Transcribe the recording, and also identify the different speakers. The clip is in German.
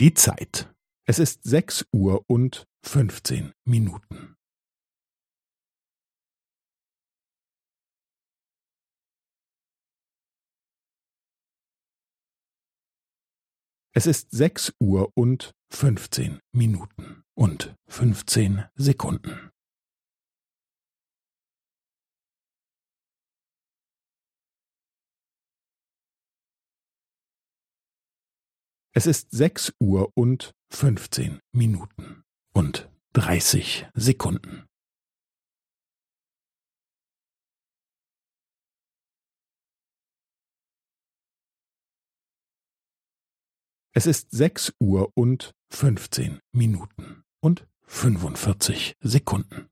Speaker 1: Die Zeit. Es ist sechs Uhr und fünfzehn Minuten. Es ist sechs Uhr und fünfzehn Minuten und fünfzehn Sekunden. Es ist sechs Uhr und fünfzehn Minuten und dreißig Sekunden. Es ist sechs Uhr und fünfzehn Minuten und fünfundvierzig Sekunden.